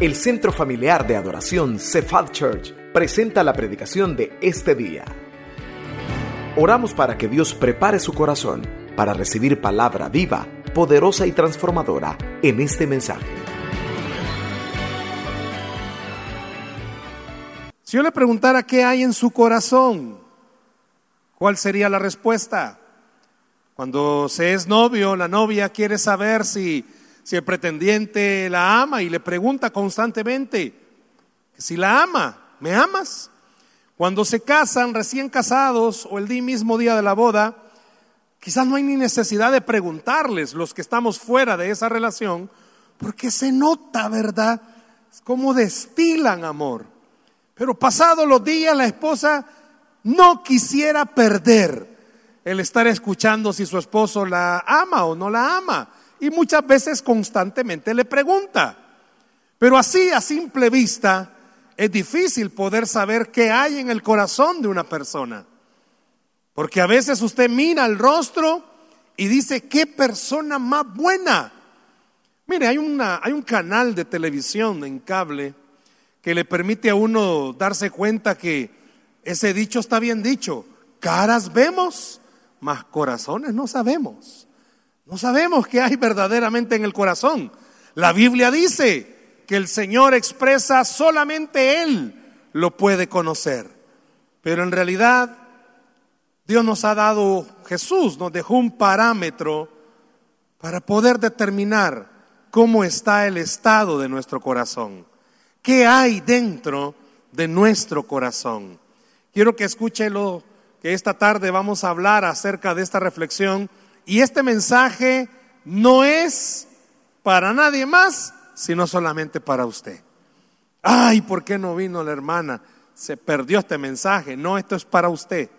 El Centro Familiar de Adoración Cephal Church presenta la predicación de este día. Oramos para que Dios prepare su corazón para recibir palabra viva, poderosa y transformadora en este mensaje. Si yo le preguntara qué hay en su corazón, ¿cuál sería la respuesta? Cuando se es novio, la novia quiere saber si si el pretendiente la ama y le pregunta constantemente si la ama, ¿me amas? Cuando se casan recién casados o el mismo día de la boda, quizás no hay ni necesidad de preguntarles los que estamos fuera de esa relación, porque se nota, ¿verdad? Cómo destilan amor. Pero pasados los días la esposa no quisiera perder el estar escuchando si su esposo la ama o no la ama y muchas veces constantemente le pregunta. Pero así a simple vista es difícil poder saber qué hay en el corazón de una persona. Porque a veces usted mira el rostro y dice, qué persona más buena. Mire, hay, una, hay un canal de televisión en cable que le permite a uno darse cuenta que ese dicho está bien dicho. Caras vemos, mas corazones no sabemos. No sabemos qué hay verdaderamente en el corazón. La Biblia dice que el Señor expresa solamente Él lo puede conocer. Pero en realidad Dios nos ha dado, Jesús nos dejó un parámetro para poder determinar cómo está el estado de nuestro corazón. ¿Qué hay dentro de nuestro corazón? Quiero que escuche lo que esta tarde vamos a hablar acerca de esta reflexión y este mensaje no es para nadie más, sino solamente para usted. Ay, ¿por qué no vino la hermana? Se perdió este mensaje. No, esto es para usted.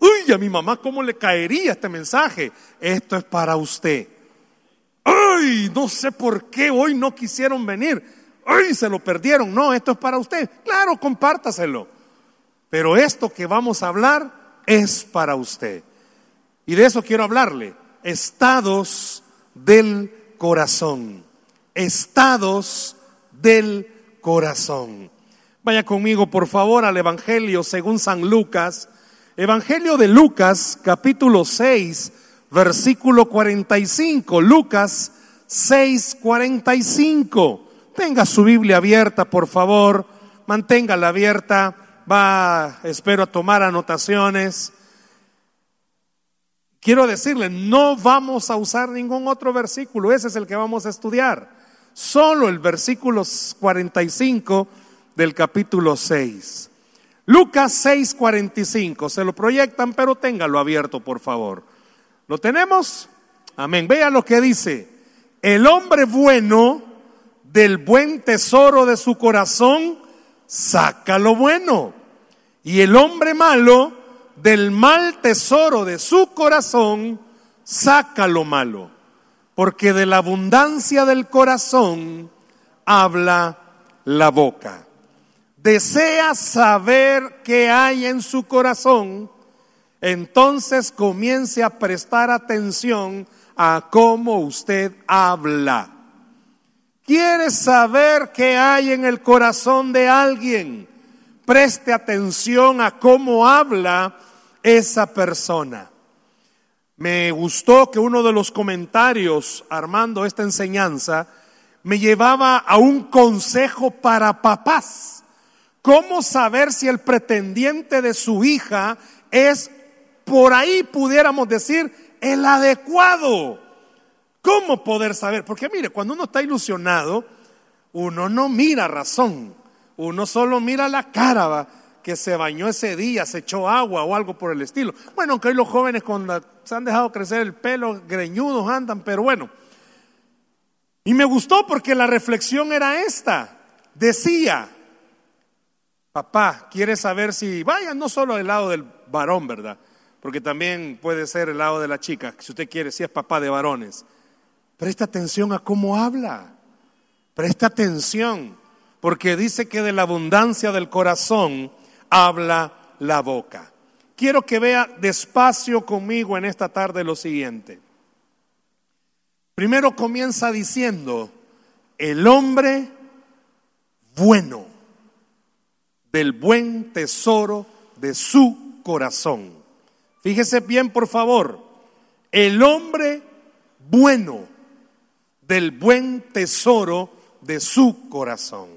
Uy, a mi mamá, ¿cómo le caería este mensaje? Esto es para usted. Ay, no sé por qué hoy no quisieron venir. Ay, se lo perdieron. No, esto es para usted. Claro, compártaselo. Pero esto que vamos a hablar es para usted. Y de eso quiero hablarle estados del corazón. Estados del corazón. Vaya conmigo, por favor, al Evangelio según San Lucas. Evangelio de Lucas, capítulo 6, versículo 45. Lucas 6, 45. Tenga su Biblia abierta, por favor. Manténgala abierta. Va, espero, a tomar anotaciones. Quiero decirle, no vamos a usar ningún otro versículo, ese es el que vamos a estudiar. Solo el versículo 45 del capítulo 6. Lucas 6, 45. Se lo proyectan, pero téngalo abierto, por favor. ¿Lo tenemos? Amén. Vea lo que dice. El hombre bueno del buen tesoro de su corazón saca lo bueno. Y el hombre malo del mal tesoro de su corazón, saca lo malo, porque de la abundancia del corazón habla la boca. Desea saber qué hay en su corazón, entonces comience a prestar atención a cómo usted habla. ¿Quiere saber qué hay en el corazón de alguien? Preste atención a cómo habla esa persona. Me gustó que uno de los comentarios armando esta enseñanza me llevaba a un consejo para papás. ¿Cómo saber si el pretendiente de su hija es, por ahí pudiéramos decir, el adecuado? ¿Cómo poder saber? Porque mire, cuando uno está ilusionado, uno no mira razón, uno solo mira la cara, que se bañó ese día, se echó agua o algo por el estilo. Bueno, aunque hoy los jóvenes con se han dejado crecer el pelo, greñudos andan, pero bueno. Y me gustó porque la reflexión era esta. Decía, papá, quiere saber si, vaya, no solo el lado del varón, ¿verdad? Porque también puede ser el lado de la chica, si usted quiere, si es papá de varones. Presta atención a cómo habla. Presta atención, porque dice que de la abundancia del corazón habla la boca. Quiero que vea despacio conmigo en esta tarde lo siguiente. Primero comienza diciendo, el hombre bueno, del buen tesoro de su corazón. Fíjese bien, por favor, el hombre bueno, del buen tesoro de su corazón.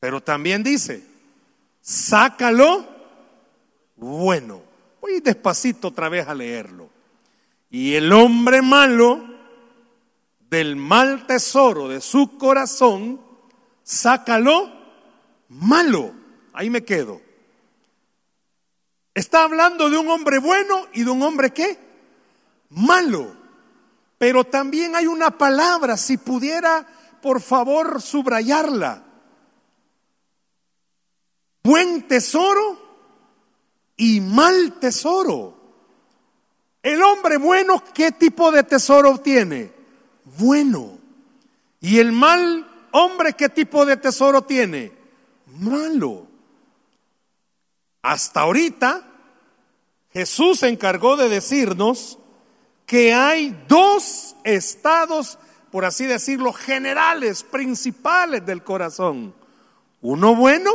Pero también dice, sácalo bueno. Voy despacito otra vez a leerlo. Y el hombre malo, del mal tesoro de su corazón, sácalo malo. Ahí me quedo. Está hablando de un hombre bueno y de un hombre qué? Malo. Pero también hay una palabra, si pudiera, por favor, subrayarla. Buen tesoro y mal tesoro. El hombre bueno, ¿qué tipo de tesoro tiene? Bueno. Y el mal hombre, ¿qué tipo de tesoro tiene? Malo. Hasta ahorita, Jesús se encargó de decirnos que hay dos estados, por así decirlo, generales, principales del corazón. Uno bueno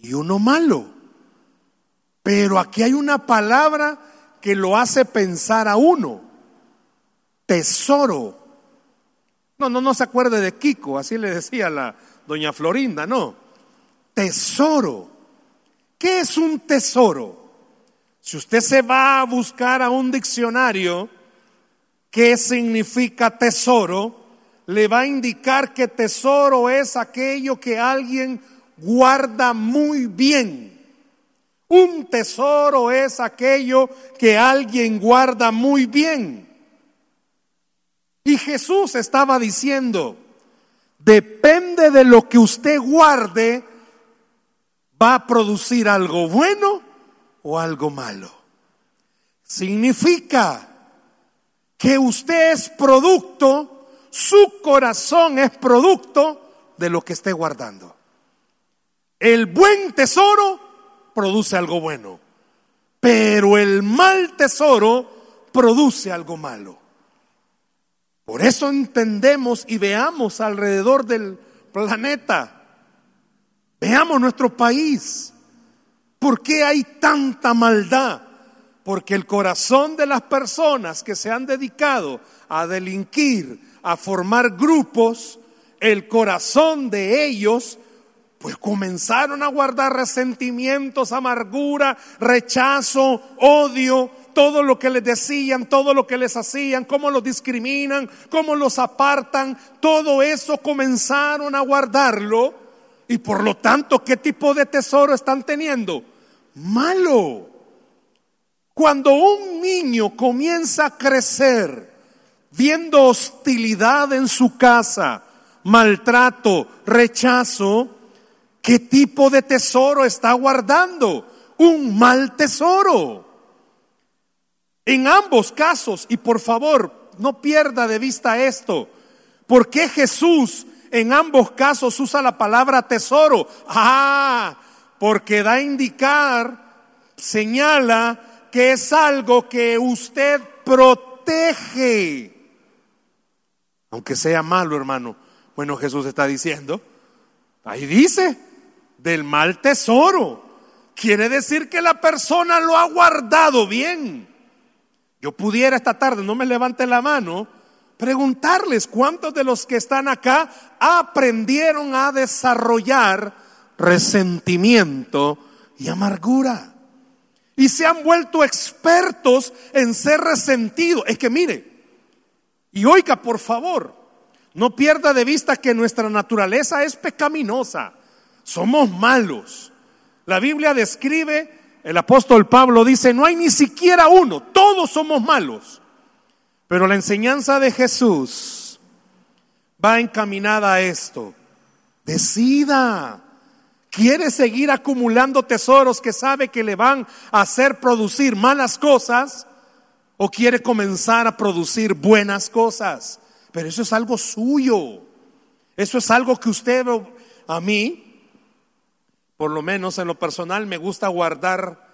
y uno malo. Pero aquí hay una palabra que lo hace pensar a uno. Tesoro. No, no, no se acuerde de Kiko, así le decía la doña Florinda, no. Tesoro. ¿Qué es un tesoro? Si usted se va a buscar a un diccionario, ¿qué significa tesoro? Le va a indicar que tesoro es aquello que alguien guarda muy bien. Un tesoro es aquello que alguien guarda muy bien. Y Jesús estaba diciendo, depende de lo que usted guarde, va a producir algo bueno o algo malo. Significa que usted es producto, su corazón es producto de lo que esté guardando. El buen tesoro produce algo bueno, pero el mal tesoro produce algo malo. Por eso entendemos y veamos alrededor del planeta, veamos nuestro país, ¿Por qué hay tanta maldad? Porque el corazón de las personas que se han dedicado a delinquir, a formar grupos, el corazón de ellos, pues comenzaron a guardar resentimientos, amargura, rechazo, odio, todo lo que les decían, todo lo que les hacían, cómo los discriminan, cómo los apartan, todo eso comenzaron a guardarlo y por lo tanto, ¿qué tipo de tesoro están teniendo? malo. Cuando un niño comienza a crecer viendo hostilidad en su casa, maltrato, rechazo, ¿qué tipo de tesoro está guardando? Un mal tesoro. En ambos casos, y por favor, no pierda de vista esto, ¿por qué Jesús en ambos casos usa la palabra tesoro? Ah, porque da a indicar, señala que es algo que usted protege. Aunque sea malo, hermano. Bueno, Jesús está diciendo, ahí dice, del mal tesoro. Quiere decir que la persona lo ha guardado bien. Yo pudiera esta tarde, no me levante la mano, preguntarles cuántos de los que están acá aprendieron a desarrollar resentimiento y amargura. Y se han vuelto expertos en ser resentidos. Es que mire, y oiga por favor, no pierda de vista que nuestra naturaleza es pecaminosa. Somos malos. La Biblia describe, el apóstol Pablo dice, no hay ni siquiera uno, todos somos malos. Pero la enseñanza de Jesús va encaminada a esto. Decida quiere seguir acumulando tesoros que sabe que le van a hacer producir malas cosas o quiere comenzar a producir buenas cosas. Pero eso es algo suyo. Eso es algo que usted, a mí, por lo menos en lo personal, me gusta guardar,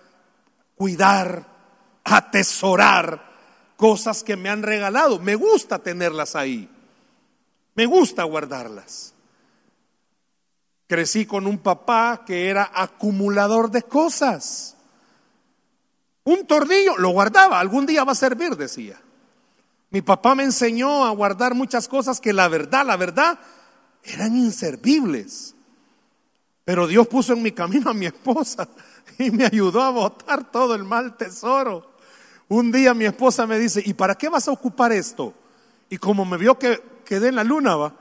cuidar, atesorar cosas que me han regalado. Me gusta tenerlas ahí. Me gusta guardarlas. Crecí con un papá que era acumulador de cosas. Un tornillo lo guardaba, algún día va a servir, decía. Mi papá me enseñó a guardar muchas cosas que la verdad, la verdad, eran inservibles. Pero Dios puso en mi camino a mi esposa y me ayudó a botar todo el mal tesoro. Un día mi esposa me dice, ¿y para qué vas a ocupar esto? Y como me vio que quedé en la luna, va,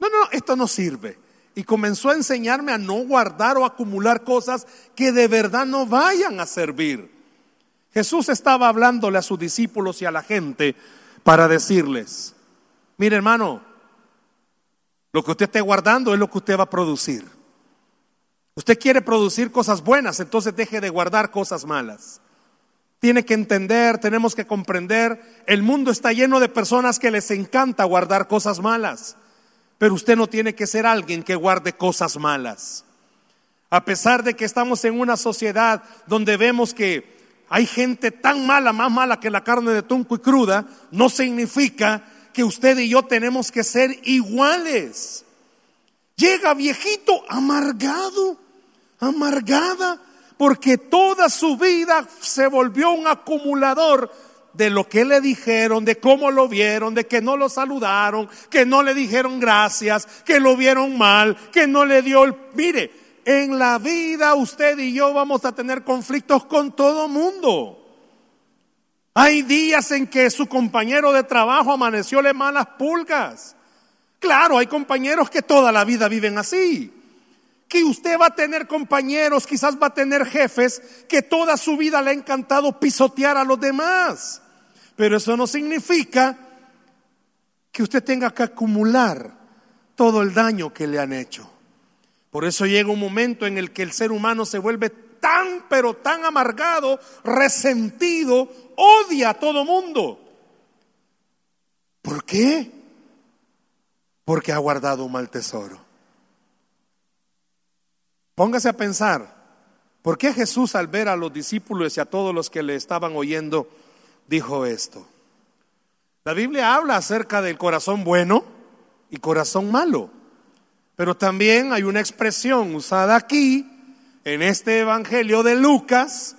no, no, esto no sirve. Y comenzó a enseñarme a no guardar o acumular cosas que de verdad no vayan a servir. Jesús estaba hablándole a sus discípulos y a la gente para decirles, mire hermano, lo que usted esté guardando es lo que usted va a producir. Usted quiere producir cosas buenas, entonces deje de guardar cosas malas. Tiene que entender, tenemos que comprender, el mundo está lleno de personas que les encanta guardar cosas malas, pero usted no tiene que ser alguien que guarde cosas malas. A pesar de que estamos en una sociedad donde vemos que hay gente tan mala, más mala que la carne de tunco y cruda, no significa que usted y yo tenemos que ser iguales. Llega viejito amargado, amargada, porque toda su vida se volvió un acumulador de lo que le dijeron, de cómo lo vieron, de que no lo saludaron, que no le dijeron gracias, que lo vieron mal, que no le dio el... Mire, en la vida usted y yo vamos a tener conflictos con todo mundo. Hay días en que su compañero de trabajo amaneció le malas pulgas. Claro, hay compañeros que toda la vida viven así que usted va a tener compañeros, quizás va a tener jefes que toda su vida le ha encantado pisotear a los demás. Pero eso no significa que usted tenga que acumular todo el daño que le han hecho. Por eso llega un momento en el que el ser humano se vuelve tan, pero tan amargado, resentido, odia a todo mundo. ¿Por qué? Porque ha guardado un mal tesoro. Póngase a pensar, ¿por qué Jesús al ver a los discípulos y a todos los que le estaban oyendo dijo esto? La Biblia habla acerca del corazón bueno y corazón malo, pero también hay una expresión usada aquí en este Evangelio de Lucas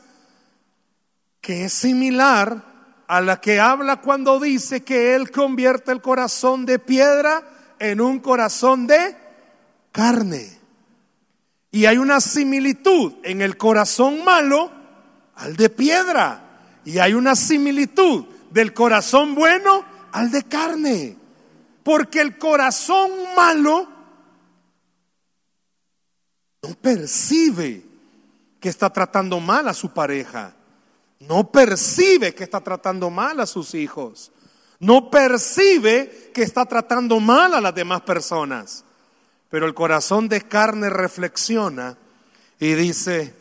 que es similar a la que habla cuando dice que Él convierte el corazón de piedra en un corazón de carne. Y hay una similitud en el corazón malo al de piedra. Y hay una similitud del corazón bueno al de carne. Porque el corazón malo no percibe que está tratando mal a su pareja. No percibe que está tratando mal a sus hijos. No percibe que está tratando mal a las demás personas. Pero el corazón de carne reflexiona y dice,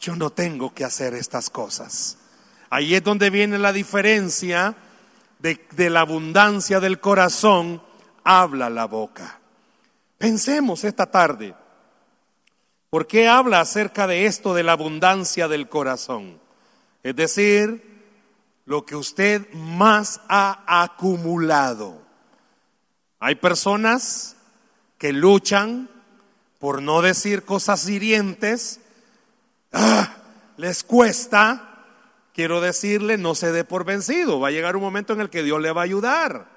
yo no tengo que hacer estas cosas. Ahí es donde viene la diferencia de, la abundancia del corazón, habla la boca. Pensemos esta tarde, ¿por qué habla acerca de esto de la abundancia del corazón? Es decir, lo que usted más ha acumulado. Hay personas que luchan por no decir cosas hirientes, ah, les cuesta, quiero decirle, no se dé por vencido, va a llegar un momento en el que Dios le va a ayudar.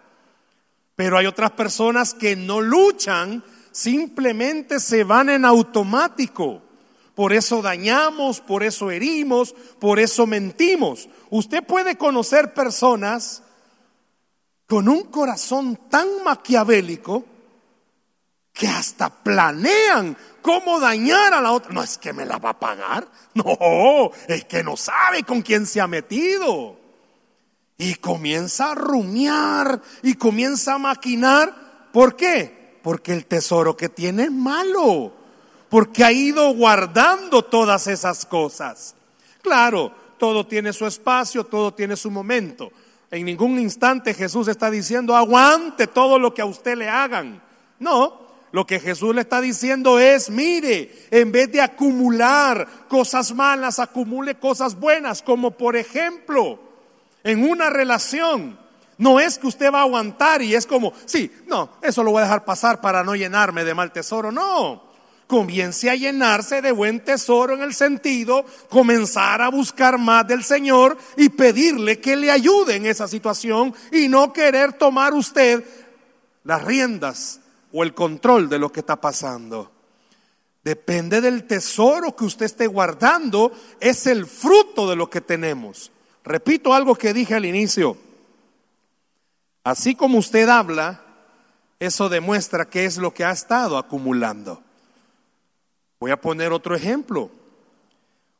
Pero hay otras personas que no luchan, simplemente se van en automático. Por eso dañamos, por eso herimos, por eso mentimos. Usted puede conocer personas con un corazón tan maquiavélico que hasta planean cómo dañar a la otra. No es que me la va a pagar, no, es que no sabe con quién se ha metido. Y comienza a rumiar y comienza a maquinar. ¿Por qué? Porque el tesoro que tiene es malo. Porque ha ido guardando todas esas cosas. Claro, todo tiene su espacio, todo tiene su momento. En ningún instante Jesús está diciendo, aguante todo lo que a usted le hagan. No, lo que Jesús le está diciendo es, mire, en vez de acumular cosas malas, acumule cosas buenas, como por ejemplo, en una relación. No es que usted va a aguantar y es como, sí, no, eso lo voy a dejar pasar para no llenarme de mal tesoro. No, comience a llenarse de buen tesoro en el sentido, comenzar a buscar más del Señor y pedirle que le ayude en esa situación y no querer tomar usted las riendas o el control de lo que está pasando. Depende del tesoro que usted esté guardando, es el fruto de lo que tenemos. Repito algo que dije al inicio. Así como usted habla, eso demuestra qué es lo que ha estado acumulando. Voy a poner otro ejemplo.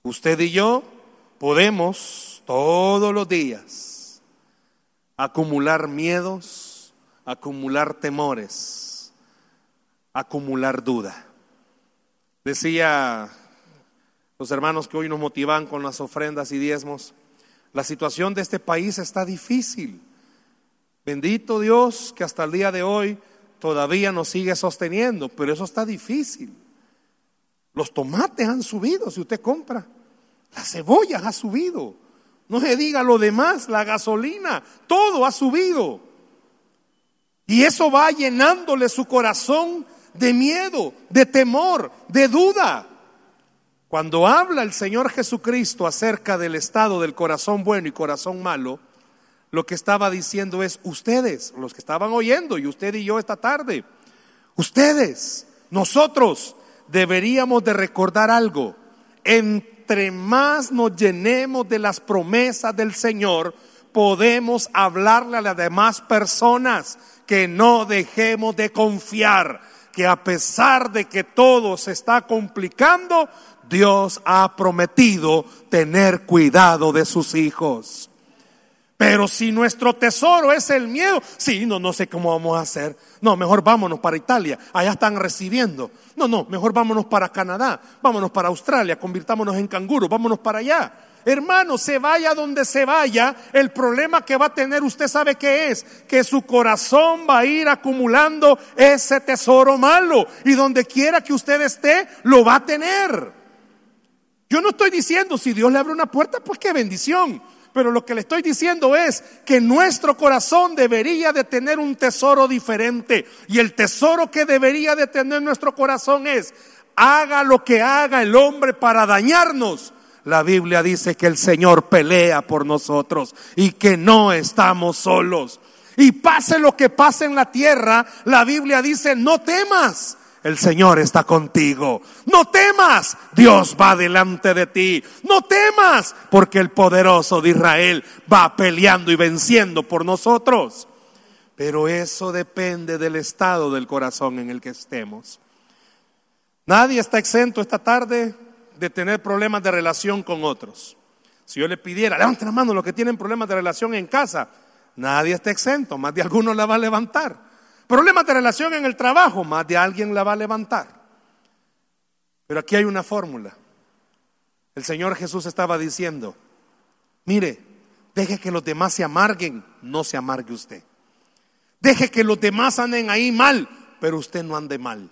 Usted y yo podemos todos los días acumular miedos, acumular temores, acumular duda. Decía los hermanos que hoy nos motivan con las ofrendas y diezmos, la situación de este país está difícil. Bendito Dios que hasta el día de hoy todavía nos sigue sosteniendo, pero eso está difícil. Los tomates han subido si usted compra. Las cebollas ha subido. No se diga lo demás, la gasolina, todo ha subido. Y eso va llenándole su corazón de miedo, de temor, de duda. Cuando habla el Señor Jesucristo acerca del estado del corazón bueno y corazón malo, lo que estaba diciendo es, ustedes, los que estaban oyendo, y usted y yo esta tarde, ustedes, nosotros deberíamos de recordar algo. Entre más nos llenemos de las promesas del Señor, podemos hablarle a las demás personas que no dejemos de confiar, que a pesar de que todo se está complicando, Dios ha prometido tener cuidado de sus hijos. Pero si nuestro tesoro es el miedo, sí, no, no sé cómo vamos a hacer. No, mejor vámonos para Italia, allá están recibiendo. No, no, mejor vámonos para Canadá, vámonos para Australia, convirtámonos en canguro, vámonos para allá. Hermano, se vaya donde se vaya, el problema que va a tener usted sabe qué es, que su corazón va a ir acumulando ese tesoro malo y donde quiera que usted esté, lo va a tener. Yo no estoy diciendo si Dios le abre una puerta, pues qué bendición. Pero lo que le estoy diciendo es que nuestro corazón debería de tener un tesoro diferente. Y el tesoro que debería de tener nuestro corazón es, haga lo que haga el hombre para dañarnos. La Biblia dice que el Señor pelea por nosotros y que no estamos solos. Y pase lo que pase en la tierra, la Biblia dice, no temas el Señor está contigo. No temas, Dios va delante de ti. No temas, porque el poderoso de Israel va peleando y venciendo por nosotros. Pero eso depende del estado del corazón en el que estemos. Nadie está exento esta tarde de tener problemas de relación con otros. Si yo le pidiera, levante la mano los que tienen problemas de relación en casa, nadie está exento, más de algunos la va a levantar. Problemas de relación en el trabajo, más de alguien la va a levantar. Pero aquí hay una fórmula. El Señor Jesús estaba diciendo, mire, deje que los demás se amarguen, no se amargue usted. Deje que los demás anden ahí mal, pero usted no ande mal.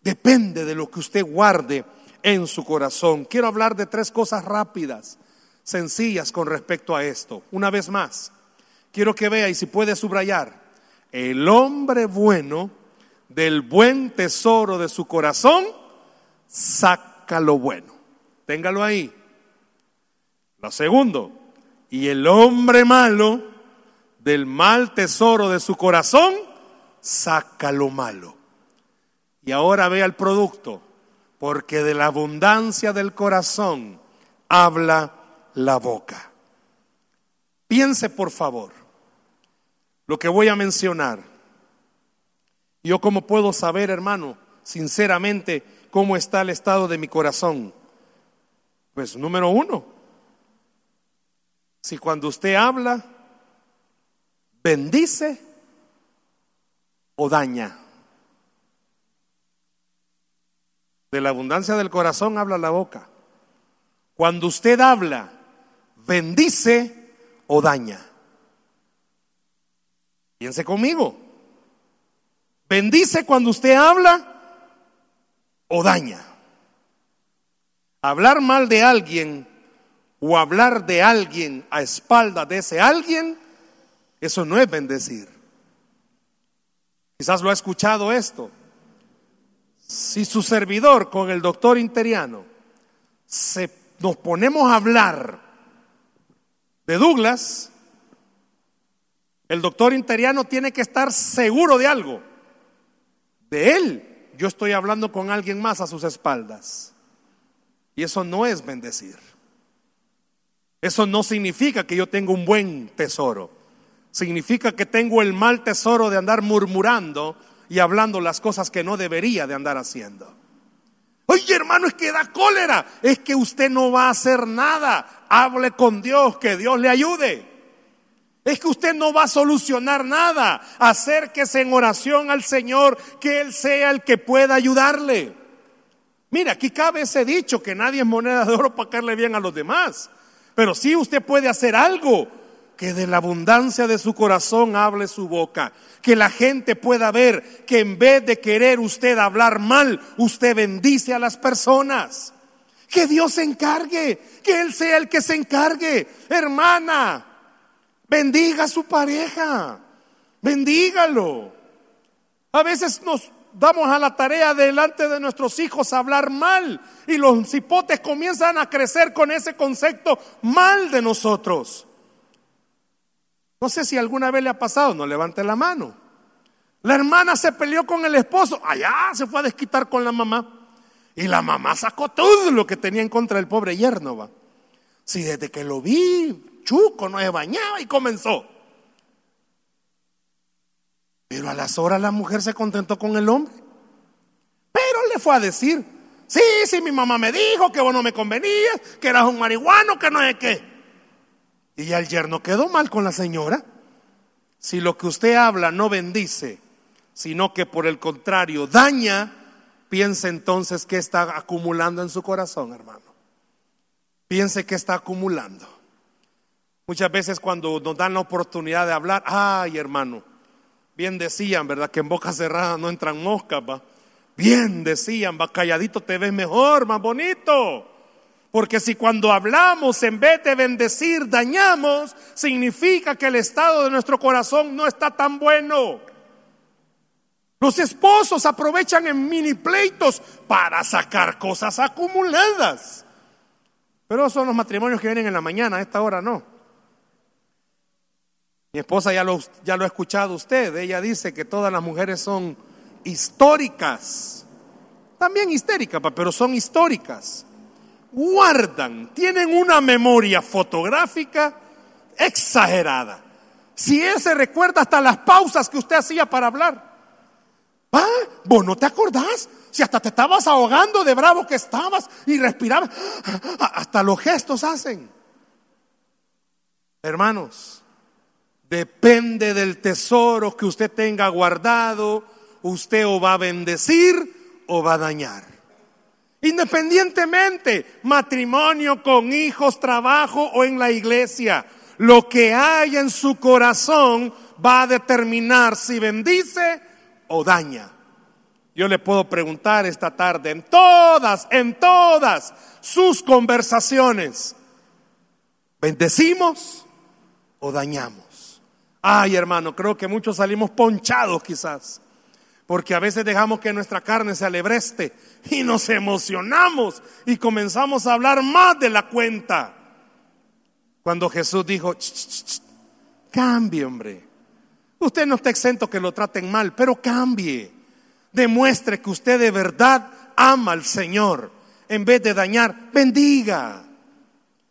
Depende de lo que usted guarde en su corazón. Quiero hablar de tres cosas rápidas, sencillas con respecto a esto. Una vez más, quiero que vea y si puede subrayar, el hombre bueno del buen tesoro de su corazón saca lo bueno. Téngalo ahí. Lo segundo, y el hombre malo del mal tesoro de su corazón saca lo malo. Y ahora vea el producto, porque de la abundancia del corazón habla la boca. Piense por favor, lo que voy a mencionar. Yo cómo puedo saber, hermano, sinceramente, cómo está el estado de mi corazón. Pues número uno, si cuando usted habla, bendice o daña. De la abundancia del corazón habla la boca. Cuando usted habla, bendice o daña. Piense conmigo. Bendice cuando usted habla o daña. Hablar mal de alguien o hablar de alguien a espalda de ese alguien, eso no es bendecir. Quizás lo ha escuchado esto. Si su servidor con el doctor interiano se, nos ponemos a hablar de Douglas, el doctor interiano tiene que estar seguro de algo. De él, yo estoy hablando con alguien más a sus espaldas. Y eso no es bendecir. Eso no significa que yo tengo un buen tesoro. Significa que tengo el mal tesoro de andar murmurando y hablando las cosas que no debería de andar haciendo. Oye, hermano, es que da cólera. Es que usted no va a hacer nada. Hable con Dios, que Dios le ayude. Es que usted no va a solucionar nada. Acérquese en oración al Señor, que Él sea el que pueda ayudarle. Mira, aquí cabe ese dicho que nadie es moneda de oro para caerle bien a los demás. Pero sí usted puede hacer algo que de la abundancia de su corazón hable su boca, que la gente pueda ver que en vez de querer usted hablar mal, usted bendice a las personas. Que Dios se encargue, que Él sea el que se encargue. Hermana, bendiga a su pareja, bendígalo. A veces nos damos a la tarea delante de nuestros hijos a hablar mal y los cipotes comienzan a crecer con ese concepto mal de nosotros. No sé si alguna vez le ha pasado, no levante la mano. La hermana se peleó con el esposo, allá se fue a desquitar con la mamá. Y la mamá sacó todo lo que tenía en contra del pobre yerno. ¿va? Si desde que lo vi, chuco, no se bañaba y comenzó. Pero a las horas la mujer se contentó con el hombre. Pero le fue a decir, sí, sí, mi mamá me dijo que vos no me convenías, que eras un marihuano, que no es qué. Y ya el yerno quedó mal con la señora. Si lo que usted habla no bendice, sino que por el contrario daña, piense entonces que está acumulando en su corazón, hermano. Piense que está acumulando. Muchas veces cuando nos dan la oportunidad de hablar, ay hermano, bien decían, ¿verdad? Que en boca cerrada no entran moscas, va. Bien decían, va, calladito te ves mejor, más bonito. Porque si cuando hablamos en vez de bendecir dañamos, significa que el estado de nuestro corazón no está tan bueno. Los esposos aprovechan en mini pleitos para sacar cosas acumuladas. Pero son los matrimonios que vienen en la mañana, a esta hora no. Mi esposa ya lo, ya lo ha escuchado usted. Ella dice que todas las mujeres son históricas. También histéricas, pero son históricas guardan, tienen una memoria fotográfica exagerada. Si él se recuerda hasta las pausas que usted hacía para hablar. ¿Ah? ¿Vos no te acordás? Si hasta te estabas ahogando de bravo que estabas y respirabas, hasta los gestos hacen. Hermanos, depende del tesoro que usted tenga guardado, usted o va a bendecir o va a dañar. Independientemente, matrimonio con hijos, trabajo o en la iglesia, lo que hay en su corazón va a determinar si bendice o daña. Yo le puedo preguntar esta tarde, en todas, en todas sus conversaciones, ¿bendecimos o dañamos? Ay, hermano, creo que muchos salimos ponchados quizás porque a veces dejamos que nuestra carne se alebreste y nos emocionamos y comenzamos a hablar más de la cuenta. Cuando Jesús dijo, cambie hombre. Usted no está exento que lo traten mal, pero cambie. Demuestre que usted de verdad ama al Señor. En vez de dañar, bendiga.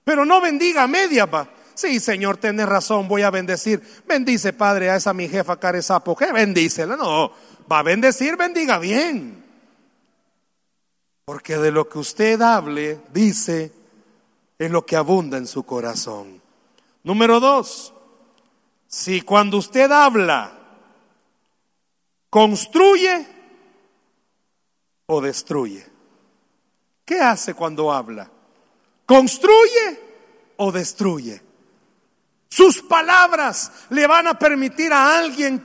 Pero no bendiga a media, va. Sí, Señor, tenés razón, voy a bendecir. Bendice, Padre, a esa mi jefa Carezapo. ¿Qué bendícela? No, va a bendecir, bendiga bien. Porque de lo que usted hable, dice, es lo que abunda en su corazón. Número dos, si cuando usted habla, construye o destruye. ¿Qué hace cuando habla? ¿Construye o destruye? Sus palabras le van a permitir a alguien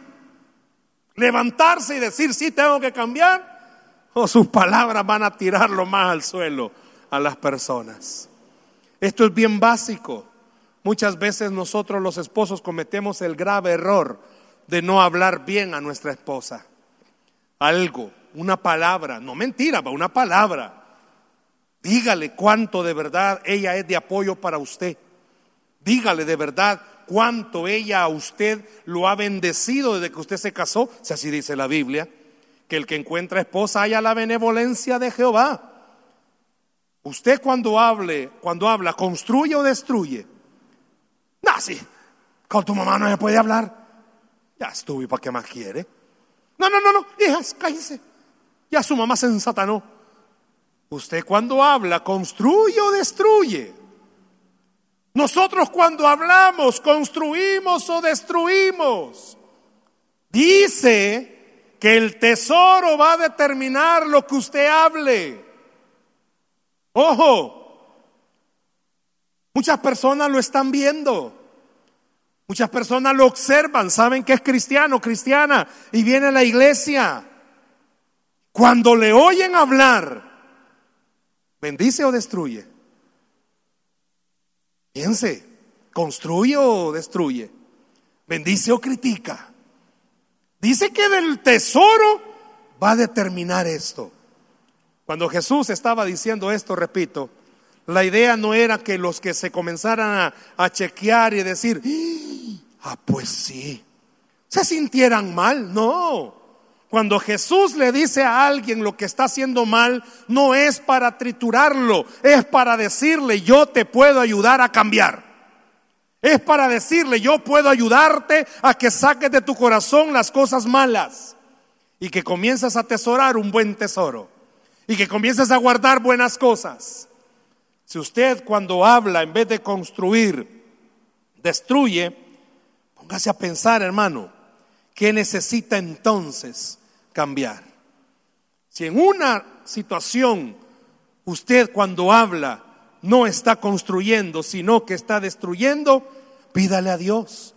levantarse y decir, sí, tengo que cambiar, o sus palabras van a tirarlo más al suelo a las personas. Esto es bien básico. Muchas veces nosotros los esposos cometemos el grave error de no hablar bien a nuestra esposa. Algo una palabra, no mentira, una palabra. Dígale cuánto de verdad ella es de apoyo para usted. Dígale de verdad cuánto ella a usted lo ha bendecido desde que usted se casó, si así dice la Biblia, que el que encuentra esposa haya la benevolencia de Jehová. Usted cuando hable, cuando habla, construye o destruye. No, sí, con tu mamá no se puede hablar. Ya estuve, ¿para qué más quiere? No, no, no, no, hijas, cállense. Ya su mamá se ensatanó. Usted cuando habla, construye o destruye. Nosotros cuando hablamos, construimos o destruimos. Dice que el tesoro va a determinar lo que usted hable. Ojo, muchas personas lo están viendo. Muchas personas lo observan, saben que es cristiano, cristiana, y viene a la iglesia. Cuando le oyen hablar, ¿bendice o destruye? Piense, ¿construye o destruye? ¿Bendice o critica? Dice que del tesoro va a determinar esto. Cuando Jesús estaba diciendo esto, repito, la idea no era que los que se comenzaran a, chequear y decir, ah, pues sí, se sintieran mal. No. Cuando Jesús le dice a alguien lo que está haciendo mal, no es para triturarlo, es para decirle, yo te puedo ayudar a cambiar. Es para decirle, yo puedo ayudarte a que saques de tu corazón las cosas malas y que comiences a atesorar un buen tesoro y que comiences a guardar buenas cosas. Si usted cuando habla, en vez de construir, destruye, póngase a pensar, hermano, ¿qué necesita entonces cambiar? Si en una situación usted cuando habla no está construyendo, sino que está destruyendo, pídale a Dios.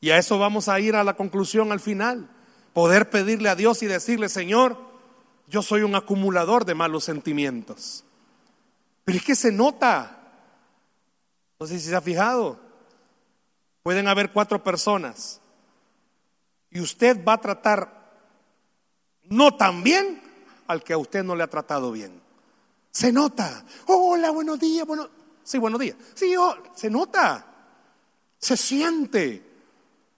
Y a eso vamos a ir a la conclusión al final. Poder pedirle a Dios y decirle, Señor, yo soy un acumulador de malos sentimientos. Pero es que se nota. No sé si se ha fijado. Pueden haber cuatro personas. Y usted va a tratar no tan bien al que a usted no le ha tratado bien. Se nota. Hola, buenos días. Bueno, sí, buenos días. Sí, oh, se nota. Se siente.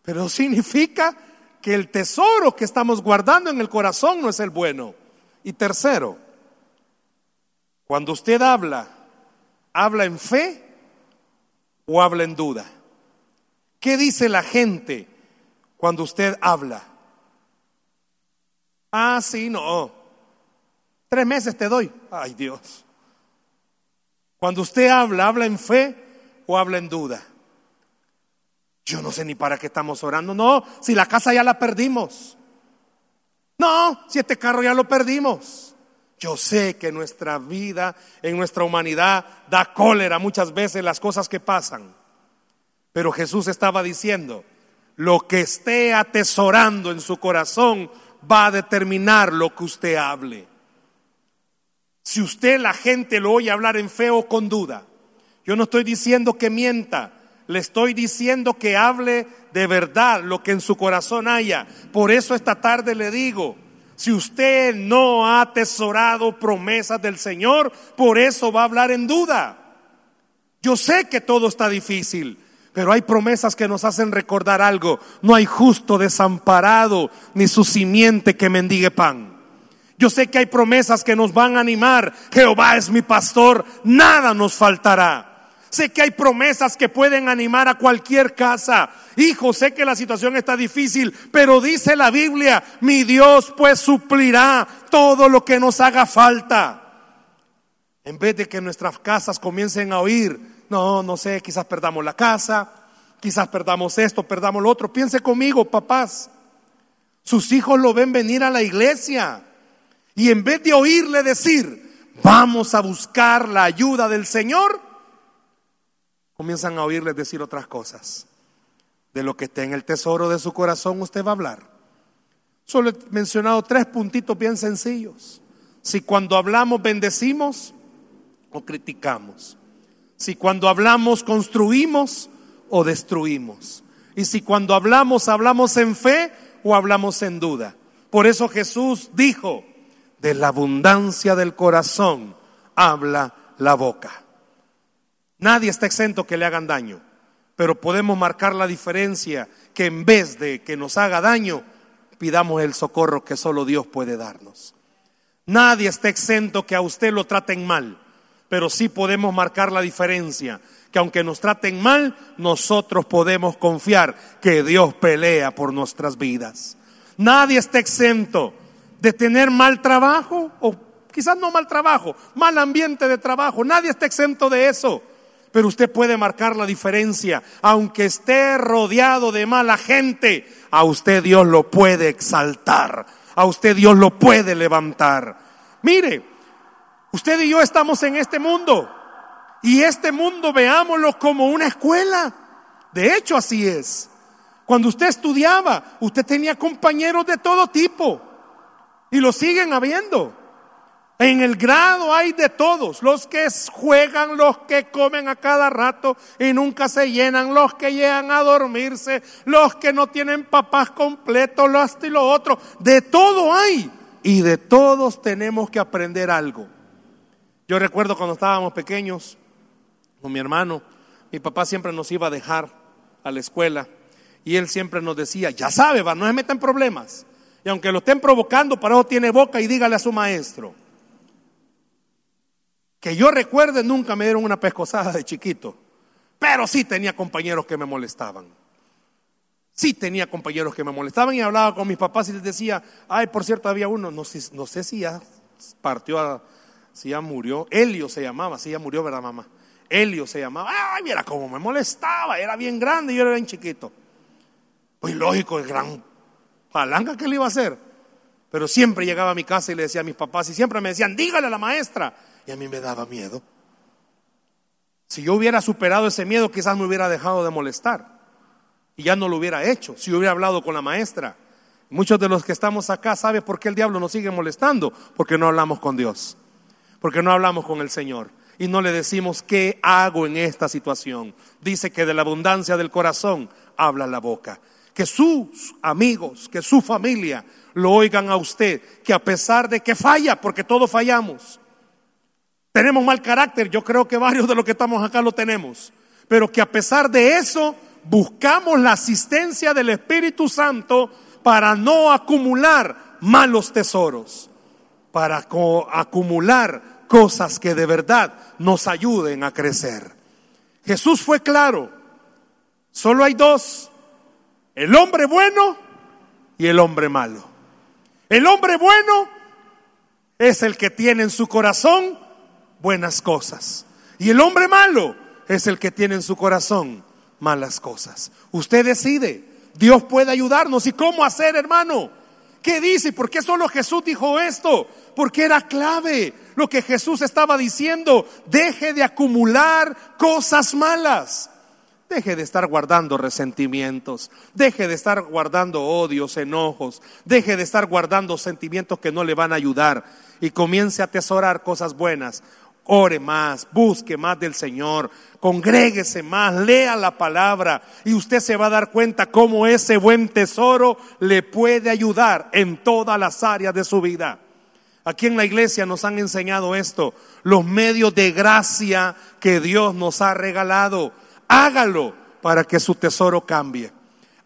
Pero significa que el tesoro que estamos guardando en el corazón no es el bueno. Y tercero, cuando usted habla, ¿habla en fe o habla en duda? ¿Qué dice la gente cuando usted habla? Ah, sí, no. Tres meses te doy. Ay Dios. Cuando usted habla, ¿habla en fe o habla en duda? Yo no sé ni para qué estamos orando. No, si la casa ya la perdimos. No, si este carro ya lo perdimos. Yo sé que nuestra vida, en nuestra humanidad, da cólera muchas veces las cosas que pasan. Pero Jesús estaba diciendo, lo que esté atesorando en su corazón va a determinar lo que usted hable. Si usted la gente lo oye hablar en fe o con duda, yo no estoy diciendo que mienta, le estoy diciendo que hable de verdad lo que en su corazón haya. Por eso esta tarde le digo, si usted no ha atesorado promesas del Señor, por eso va a hablar en duda. Yo sé que todo está difícil, pero hay promesas que nos hacen recordar algo. No hay justo desamparado ni su simiente que mendigue pan. Yo sé que hay promesas que nos van a animar. Jehová es mi pastor, nada nos faltará. Sé que hay promesas que pueden animar a cualquier casa. Hijo, sé que la situación está difícil, pero dice la Biblia, mi Dios pues suplirá todo lo que nos haga falta. En vez de que nuestras casas comiencen a oír, no, no sé, quizás perdamos la casa, quizás perdamos esto, perdamos lo otro. Piense conmigo, papás. Sus hijos lo ven venir a la iglesia y en vez de oírle decir, vamos a buscar la ayuda del Señor, comienzan a oírles decir otras cosas. De lo que está en el tesoro de su corazón usted va a hablar. Solo he mencionado tres puntitos bien sencillos. Si cuando hablamos bendecimos o criticamos. Si cuando hablamos construimos o destruimos. Y si cuando hablamos hablamos en fe o hablamos en duda. Por eso Jesús dijo, De la abundancia del corazón habla la boca. Nadie está exento que le hagan daño, pero podemos marcar la diferencia que en vez de que nos haga daño, pidamos el socorro que solo Dios puede darnos. Nadie está exento que a usted lo traten mal, pero sí podemos marcar la diferencia, que aunque nos traten mal, nosotros podemos confiar que Dios pelea por nuestras vidas. Nadie está exento de tener mal trabajo o quizás no mal trabajo, mal ambiente de trabajo. Nadie está exento de eso. Pero usted puede marcar la diferencia. Aunque esté rodeado de mala gente, a usted Dios lo puede exaltar. A usted Dios lo puede levantar. Mire, usted y yo estamos en este mundo. Y este mundo veámoslo como una escuela. De hecho, así es. Cuando usted estudiaba, usted tenía compañeros de todo tipo. Y lo siguen habiendo. En el grado hay de todos, los que juegan, los que comen a cada rato y nunca se llenan, los que llegan a dormirse, los que no tienen papás completos, lo y lo otro. De todo hay y de todos tenemos que aprender algo. Yo recuerdo cuando estábamos pequeños con mi hermano, mi papá siempre nos iba a dejar a la escuela y él siempre nos decía, ya sabe, va, no se metan problemas. Y aunque lo estén provocando, para eso tiene boca y dígale a su maestro. Que yo recuerde, nunca me dieron una pescosada de chiquito, pero sí tenía compañeros que me molestaban. Sí tenía compañeros que me molestaban y hablaba con mis papás y les decía, ay, por cierto, había uno, no sé, no sé si ya partió, a, si ya murió, Helio se llamaba, si ya murió, ¿verdad, mamá? Helio se llamaba, ay, mira cómo me molestaba, era bien grande y yo era bien chiquito. Pues lógico, el gran palanca que le iba a hacer. Pero siempre llegaba a mi casa y le decía a mis papás y siempre me decían, dígale a la maestra y a mí me daba miedo. Si yo hubiera superado ese miedo, quizás me hubiera dejado de molestar. Y ya no lo hubiera hecho. Si hubiera hablado con la maestra. Muchos de los que estamos acá saben por qué el diablo nos sigue molestando. Porque no hablamos con Dios. Porque no hablamos con el Señor. Y no le decimos qué hago en esta situación. Dice que de la abundancia del corazón habla la boca. Que sus amigos, que su familia lo oigan a usted. Que a pesar de que falla, porque todos fallamos, tenemos mal carácter, yo creo que varios de los que estamos acá lo tenemos, pero que a pesar de eso buscamos la asistencia del Espíritu Santo para no acumular malos tesoros, para acumular cosas que de verdad nos ayuden a crecer. Jesús fue claro, solo hay dos, el hombre bueno y el hombre malo. El hombre bueno es el que tiene en su corazón buenas cosas. Y el hombre malo es el que tiene en su corazón malas cosas. Usted decide. Dios puede ayudarnos. ¿Y cómo hacer, hermano? ¿Qué dice? ¿Por qué solo Jesús dijo esto? Porque era clave lo que Jesús estaba diciendo. Deje de acumular cosas malas. Deje de estar guardando resentimientos. Deje de estar guardando odios, enojos. Deje de estar guardando sentimientos que no le van a ayudar. Y comience a atesorar cosas buenas ore más, busque más del Señor, congréguese más, lea la palabra y usted se va a dar cuenta cómo ese buen tesoro le puede ayudar en todas las áreas de su vida. Aquí en la iglesia nos han enseñado esto, los medios de gracia que Dios nos ha regalado. Hágalo para que su tesoro cambie.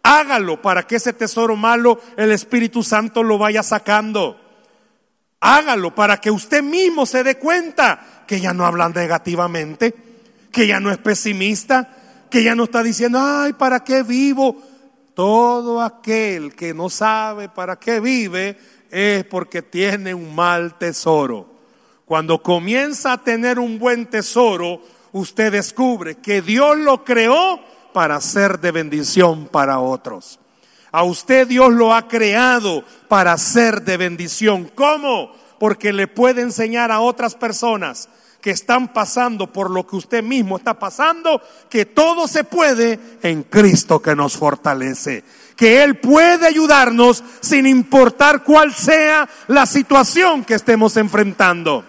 Hágalo para que ese tesoro malo el Espíritu Santo lo vaya sacando. Hágalo para que usted mismo se dé cuenta que ya no habla negativamente, que ya no es pesimista, que ya no está diciendo, ay, ¿para qué vivo? Todo aquel que no sabe para qué vive es porque tiene un mal tesoro. Cuando comienza a tener un buen tesoro, usted descubre que Dios lo creó para ser de bendición para otros. A usted Dios lo ha creado para ser de bendición. ¿Cómo? Porque le puede enseñar a otras personas que están pasando por lo que usted mismo está pasando, que todo se puede en Cristo que nos fortalece. Que Él puede ayudarnos sin importar cuál sea la situación que estemos enfrentando.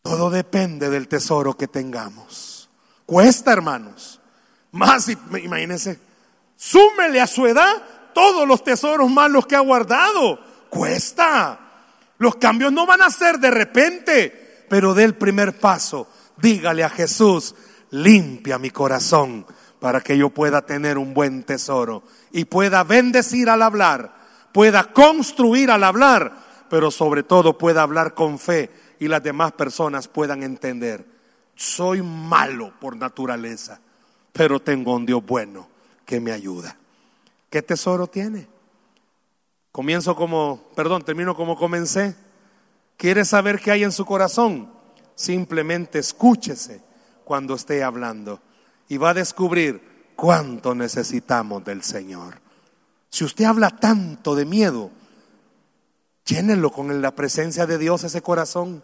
Todo depende del tesoro que tengamos. Cuesta, hermanos. Más, imagínense, súmele a su edad todos los tesoros malos que ha guardado. Cuesta. Los cambios no van a ser de repente, pero dé el primer paso. Dígale a Jesús, limpia mi corazón para que yo pueda tener un buen tesoro y pueda bendecir al hablar, pueda construir al hablar, pero sobre todo pueda hablar con fe y las demás personas puedan entender. Soy malo por naturaleza, pero tengo un Dios bueno que me ayuda. ¿Qué tesoro tiene? Comienzo como, perdón, termino como comencé. ¿Quiere saber qué hay en su corazón? Simplemente escúchese cuando esté hablando y va a descubrir cuánto necesitamos del Señor. Si usted habla tanto de miedo, llénelo con la presencia de Dios ese corazón.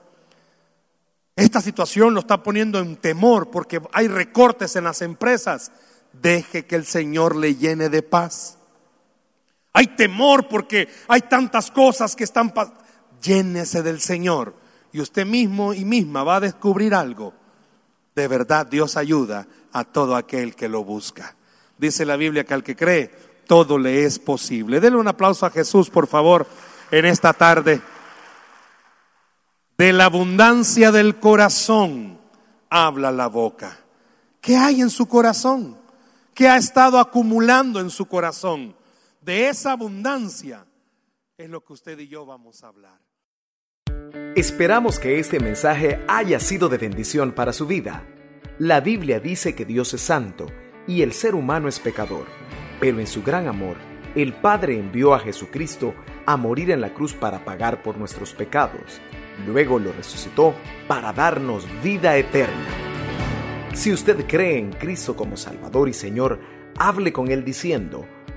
Esta situación lo está poniendo en temor porque hay recortes en las empresas. Deje que el Señor le llene de paz. Hay temor porque hay tantas cosas que están pasando. Llénese del Señor y usted mismo y misma va a descubrir algo. De verdad Dios ayuda a todo aquel que lo busca. Dice la Biblia que al que cree, todo le es posible. Denle un aplauso a Jesús, por favor, en esta tarde. De la abundancia del corazón habla la boca. ¿Qué hay en su corazón? ¿Qué ha estado acumulando en su corazón? De esa abundancia es lo que usted y yo vamos a hablar. Esperamos que este mensaje haya sido de bendición para su vida. La Biblia dice que Dios es santo y el ser humano es pecador, pero en su gran amor, el Padre envió a Jesucristo a morir en la cruz para pagar por nuestros pecados. Luego lo resucitó para darnos vida eterna. Si usted cree en Cristo como Salvador y Señor, hable con Él diciendo,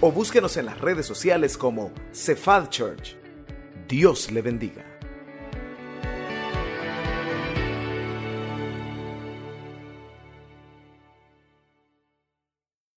o búsquenos en las redes sociales como Cephal Church. Dios le bendiga.